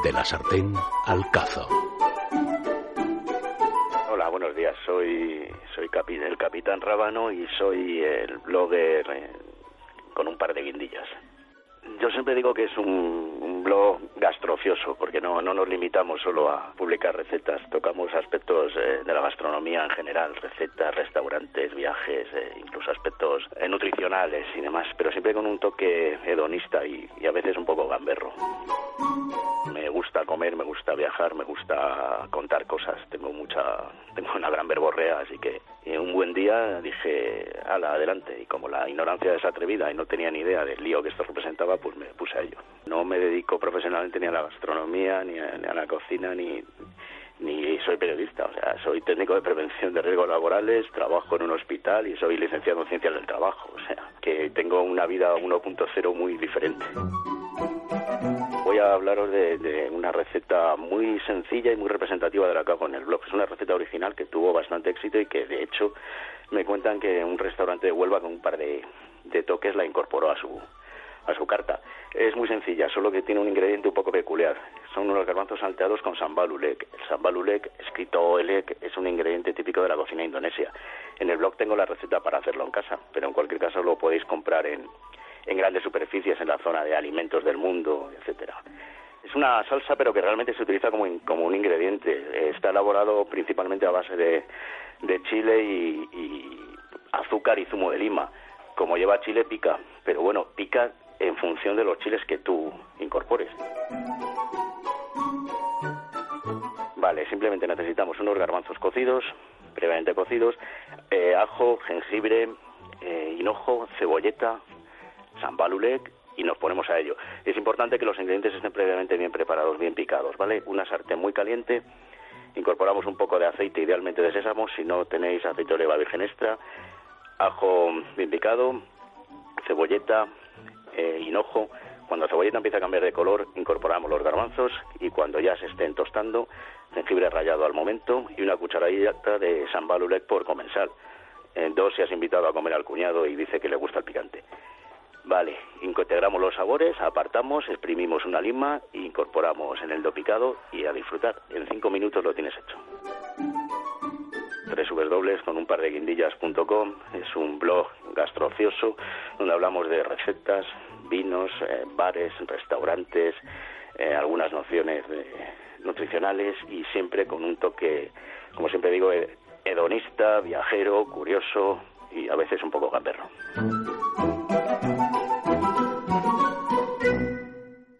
De la sartén al cazo. Hola, buenos días. Soy soy el capitán Rábano y soy el blogger eh, con un par de guindillas. Yo siempre digo que es un, blog gastrocioso, porque no, no nos limitamos solo a publicar recetas, tocamos aspectos eh, de la gastronomía en general, recetas, restaurantes, viajes, eh, incluso aspectos nutricionales y demás, pero siempre con un toque hedonista y a veces un poco gamberro. Me gusta viajar, me gusta contar cosas. Tengo mucha, tengo una gran verborrea, así que un buen día dije, ala, adelante. Y como la ignorancia es atrevida y no tenía ni idea del lío que esto representaba, pues me puse a ello. No me dedico profesionalmente ni a la gastronomía, ni a, ni a la cocina, ni ni soy periodista, o sea, soy técnico de prevención de riesgos laborales, trabajo en un hospital y soy licenciado en ciencias del trabajo, o sea, que tengo una vida 1.0 muy diferente. Voy a hablaros de, una receta muy sencilla y muy representativa de la que en el blog. Es una receta original que tuvo bastante éxito y que, de hecho, me cuentan que un restaurante de Huelva con un par de, toques la incorporó a su, a su carta. Es muy sencilla, solo que tiene un ingrediente un poco peculiar. Son unos garbanzos salteados con sambal ulek. El sambal ulek, escrito elek, es un ingrediente típico de la cocina indonesia. En el blog tengo la receta para hacerlo en casa, pero en cualquier caso lo podéis comprar en, en grandes superficies en la zona de alimentos del mundo, etcétera. Es una salsa, pero que realmente se utiliza como, un ingrediente. Está elaborado principalmente a base de, de chile y, y azúcar y zumo de lima. Como lleva chile, pica, pero bueno, pica en función de los chiles que tú incorpores. Vale, simplemente necesitamos unos garbanzos cocidos, previamente cocidos, eh, ajo, jengibre, eh, hinojo, cebolleta, sambalulek y nos ponemos a ello. Es importante que los ingredientes estén previamente bien preparados, bien picados, ¿vale? Una sartén muy caliente, incorporamos un poco de aceite, idealmente de sésamo, si no tenéis aceite de oliva virgen extra, ajo bien picado, cebolleta, eh, hinojo. Cuando la cebolleta empieza a cambiar de color, incorporamos los garbanzos y cuando ya se estén tostando, jengibre rallado al momento y una cucharadita de sambal ulek por comensal. En dos si has invitado a comer al cuñado y dice que le gusta el picante. Vale, integramos los sabores, apartamos, exprimimos una lima incorporamos en el do picado y a disfrutar. En cinco minutos lo tienes hecho. www con un par de guindillas.com es un blog gastrocioso donde hablamos de recetas, vinos, eh, bares, restaurantes, eh, algunas nociones de- nutricionales y siempre con un toque, como siempre digo, hedonista, viajero, curioso y a veces un poco gamberro.